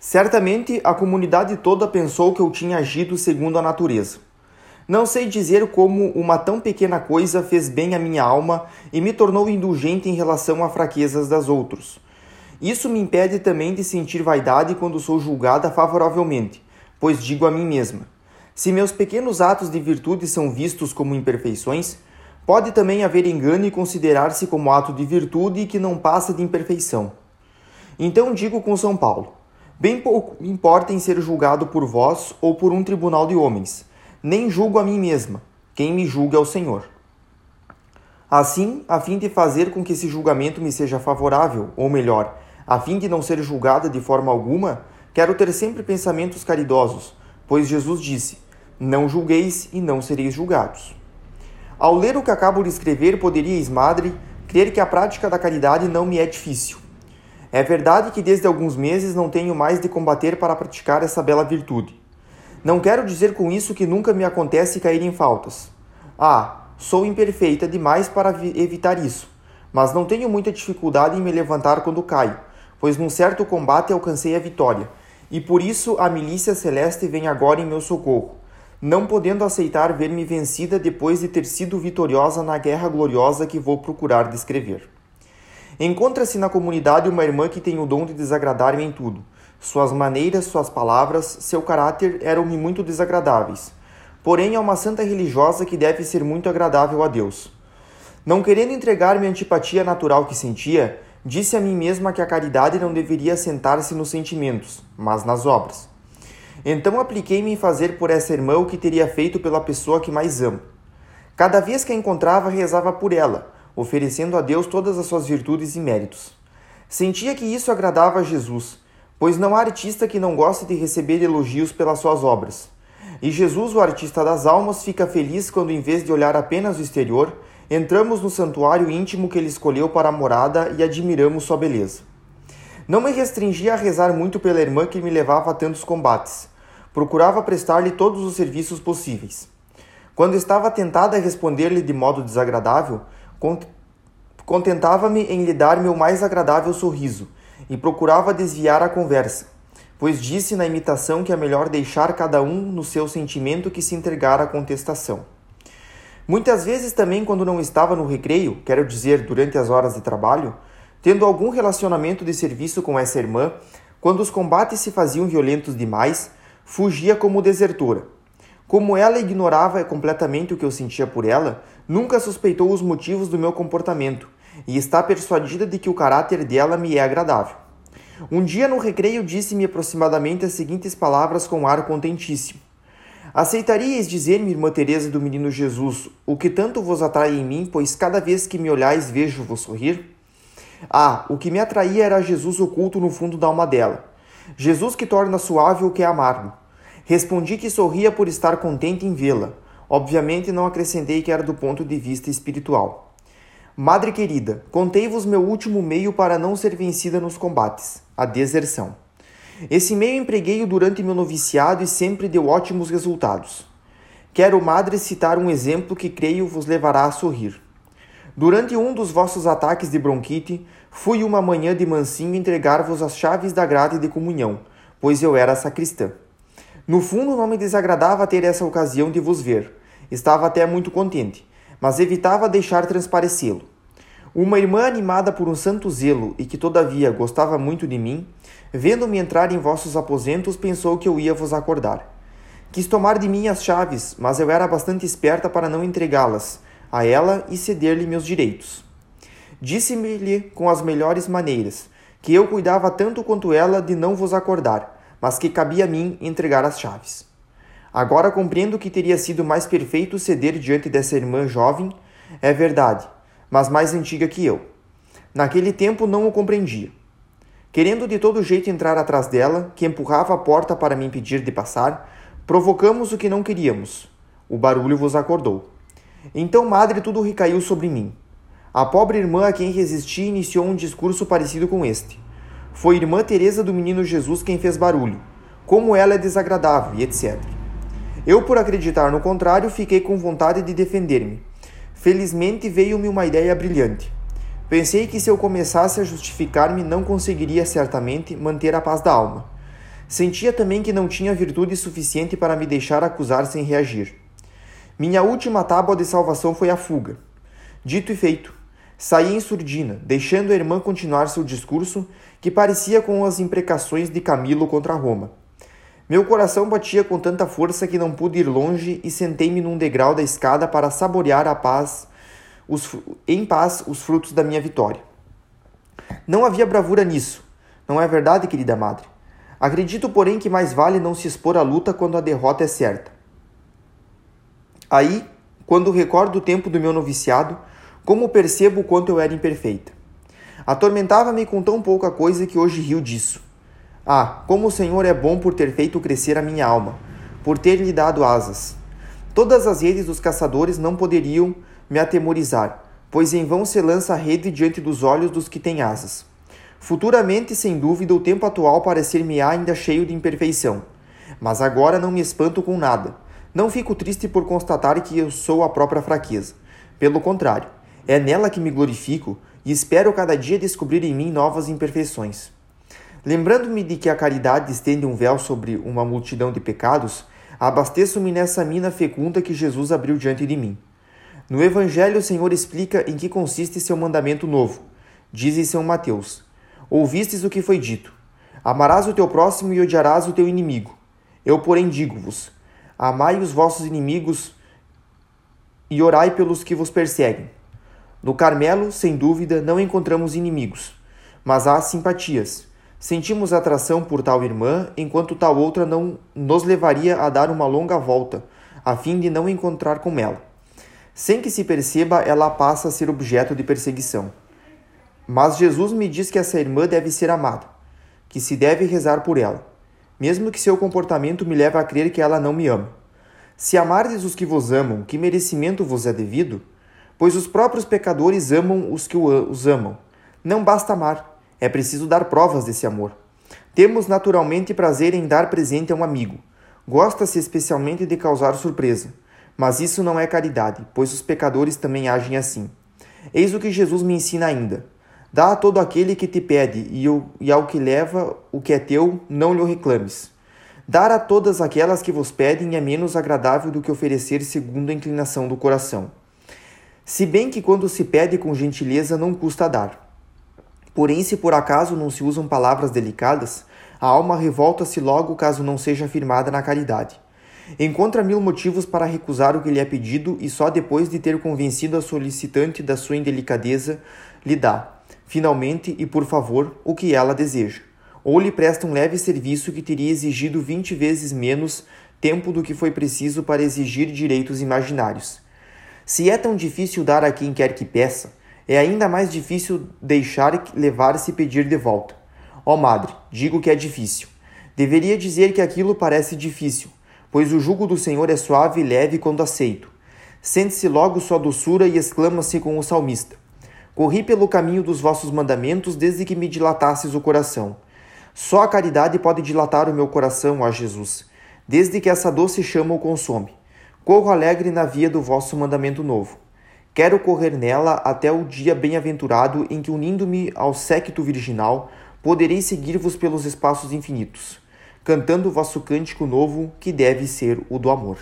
Certamente a comunidade toda pensou que eu tinha agido segundo a natureza. Não sei dizer como uma tão pequena coisa fez bem à minha alma e me tornou indulgente em relação a fraquezas das outros. Isso me impede também de sentir vaidade quando sou julgada favoravelmente, pois digo a mim mesma: se meus pequenos atos de virtude são vistos como imperfeições, pode também haver engano e considerar-se como ato de virtude que não passa de imperfeição. Então digo com São Paulo: Bem pouco importa em ser julgado por vós ou por um tribunal de homens, nem julgo a mim mesma, quem me julga é o Senhor. Assim, a fim de fazer com que esse julgamento me seja favorável, ou melhor, a fim de não ser julgada de forma alguma, quero ter sempre pensamentos caridosos, pois Jesus disse: Não julgueis e não sereis julgados. Ao ler o que acabo de escrever, poderíeis, madre, crer que a prática da caridade não me é difícil é verdade que desde alguns meses não tenho mais de combater para praticar essa bela virtude. Não quero dizer com isso que nunca me acontece cair em faltas. Ah, sou imperfeita demais para evitar isso, mas não tenho muita dificuldade em me levantar quando caio, pois num certo combate alcancei a vitória, e por isso a milícia celeste vem agora em meu socorro, não podendo aceitar ver-me vencida depois de ter sido vitoriosa na guerra gloriosa que vou procurar descrever. Encontra-se na comunidade uma irmã que tem o dom de desagradar-me em tudo. Suas maneiras, suas palavras, seu caráter eram-me muito desagradáveis. Porém, é uma santa religiosa que deve ser muito agradável a Deus. Não querendo entregar-me a antipatia natural que sentia, disse a mim mesma que a caridade não deveria sentar-se nos sentimentos, mas nas obras. Então apliquei-me em fazer por essa irmã o que teria feito pela pessoa que mais amo. Cada vez que a encontrava, rezava por ela, oferecendo a Deus todas as suas virtudes e méritos. Sentia que isso agradava a Jesus, pois não há artista que não goste de receber elogios pelas suas obras. E Jesus, o artista das almas, fica feliz quando, em vez de olhar apenas o exterior, entramos no santuário íntimo que ele escolheu para a morada e admiramos sua beleza. Não me restringia a rezar muito pela irmã que me levava a tantos combates. Procurava prestar-lhe todos os serviços possíveis. Quando estava tentada a responder-lhe de modo desagradável, Contentava-me em lhe dar meu mais agradável sorriso e procurava desviar a conversa, pois disse na imitação que é melhor deixar cada um no seu sentimento que se entregar à contestação. Muitas vezes também, quando não estava no recreio, quero dizer, durante as horas de trabalho, tendo algum relacionamento de serviço com essa irmã, quando os combates se faziam violentos demais, fugia como desertora como ela ignorava completamente o que eu sentia por ela, nunca suspeitou os motivos do meu comportamento e está persuadida de que o caráter dela me é agradável. Um dia no recreio disse-me aproximadamente as seguintes palavras com ar contentíssimo: Aceitaríeis dizer-me, irmã Teresa do Menino Jesus, o que tanto vos atrai em mim, pois cada vez que me olhais vejo-vos sorrir? Ah, o que me atraía era Jesus oculto no fundo da alma dela. Jesus que torna suave o que é amargo. Respondi que sorria por estar contente em vê-la. Obviamente não acrescentei que era do ponto de vista espiritual. Madre querida, contei-vos meu último meio para não ser vencida nos combates: a deserção. Esse meio empreguei-o durante meu noviciado e sempre deu ótimos resultados. Quero, madre, citar um exemplo que creio vos levará a sorrir. Durante um dos vossos ataques de bronquite, fui uma manhã de mansinho entregar-vos as chaves da grade de comunhão, pois eu era sacristã. No fundo, não me desagradava ter essa ocasião de vos ver. Estava até muito contente, mas evitava deixar transparecê-lo. Uma irmã animada por um santo zelo e que todavia gostava muito de mim, vendo-me entrar em vossos aposentos, pensou que eu ia vos acordar. Quis tomar de mim as chaves, mas eu era bastante esperta para não entregá-las a ela e ceder-lhe meus direitos. Disse-me-lhe com as melhores maneiras que eu cuidava tanto quanto ela de não vos acordar mas que cabia a mim entregar as chaves. Agora compreendo que teria sido mais perfeito ceder diante dessa irmã jovem, é verdade, mas mais antiga que eu. Naquele tempo não o compreendia. Querendo de todo jeito entrar atrás dela, que empurrava a porta para me impedir de passar, provocamos o que não queríamos. O barulho vos acordou. Então, madre, tudo recaiu sobre mim. A pobre irmã a quem resisti iniciou um discurso parecido com este. Foi irmã Teresa do Menino Jesus quem fez barulho. Como ela é desagradável e etc. Eu, por acreditar no contrário, fiquei com vontade de defender-me. Felizmente veio-me uma ideia brilhante. Pensei que se eu começasse a justificar-me, não conseguiria certamente manter a paz da alma. Sentia também que não tinha virtude suficiente para me deixar acusar sem reagir. Minha última tábua de salvação foi a fuga. Dito e feito, saí em surdina, deixando a irmã continuar seu discurso, que parecia com as imprecações de Camilo contra Roma. Meu coração batia com tanta força que não pude ir longe e sentei-me num degrau da escada para saborear a paz, os, em paz os frutos da minha vitória. Não havia bravura nisso, não é verdade, querida madre? Acredito, porém, que mais vale não se expor à luta quando a derrota é certa. Aí, quando recordo o tempo do meu noviciado, como percebo o quanto eu era imperfeita. Atormentava-me com tão pouca coisa que hoje rio disso. Ah, como o Senhor é bom por ter feito crescer a minha alma, por ter lhe dado asas. Todas as redes dos caçadores não poderiam me atemorizar, pois em vão se lança a rede diante dos olhos dos que têm asas. Futuramente, sem dúvida, o tempo atual parecer-me-á ainda cheio de imperfeição. Mas agora não me espanto com nada. Não fico triste por constatar que eu sou a própria fraqueza. Pelo contrário, é nela que me glorifico e espero cada dia descobrir em mim novas imperfeições. Lembrando-me de que a caridade estende um véu sobre uma multidão de pecados, abasteço-me nessa mina fecunda que Jesus abriu diante de mim. No Evangelho, o Senhor explica em que consiste seu mandamento novo. Diz em São Mateus: Ouvistes o que foi dito: Amarás o teu próximo e odiarás o teu inimigo. Eu, porém, digo-vos: Amai os vossos inimigos e orai pelos que vos perseguem. No Carmelo, sem dúvida, não encontramos inimigos, mas há simpatias. Sentimos atração por tal irmã, enquanto tal outra não nos levaria a dar uma longa volta, a fim de não encontrar com ela. Sem que se perceba, ela passa a ser objeto de perseguição. Mas Jesus me diz que essa irmã deve ser amada, que se deve rezar por ela, mesmo que seu comportamento me leve a crer que ela não me ama. Se amardes os que vos amam, que merecimento vos é devido? Pois os próprios pecadores amam os que os amam. Não basta amar, é preciso dar provas desse amor. Temos naturalmente prazer em dar presente a um amigo. Gosta-se especialmente de causar surpresa. Mas isso não é caridade, pois os pecadores também agem assim. Eis o que Jesus me ensina ainda. Dá a todo aquele que te pede, e ao que leva o que é teu, não lhe reclames. Dar a todas aquelas que vos pedem é menos agradável do que oferecer segundo a inclinação do coração. Se bem que quando se pede com gentileza não custa dar. Porém, se por acaso não se usam palavras delicadas, a alma revolta-se logo caso não seja firmada na caridade. Encontra mil motivos para recusar o que lhe é pedido e só depois de ter convencido a solicitante da sua indelicadeza lhe dá finalmente e por favor, o que ela deseja, ou lhe presta um leve serviço que teria exigido vinte vezes menos tempo do que foi preciso para exigir direitos imaginários. Se é tão difícil dar a quem quer que peça, é ainda mais difícil deixar levar-se pedir de volta. Ó oh, madre, digo que é difícil. Deveria dizer que aquilo parece difícil, pois o jugo do Senhor é suave e leve quando aceito. Sente-se logo sua doçura e exclama-se com o salmista: Corri pelo caminho dos vossos mandamentos desde que me dilatasses o coração. Só a caridade pode dilatar o meu coração, ó Jesus, desde que essa doce chama o consome. Corro alegre na via do vosso mandamento novo. Quero correr nela até o dia bem-aventurado em que, unindo-me ao séquito virginal, poderei seguir-vos pelos espaços infinitos, cantando o vosso cântico novo, que deve ser o do amor.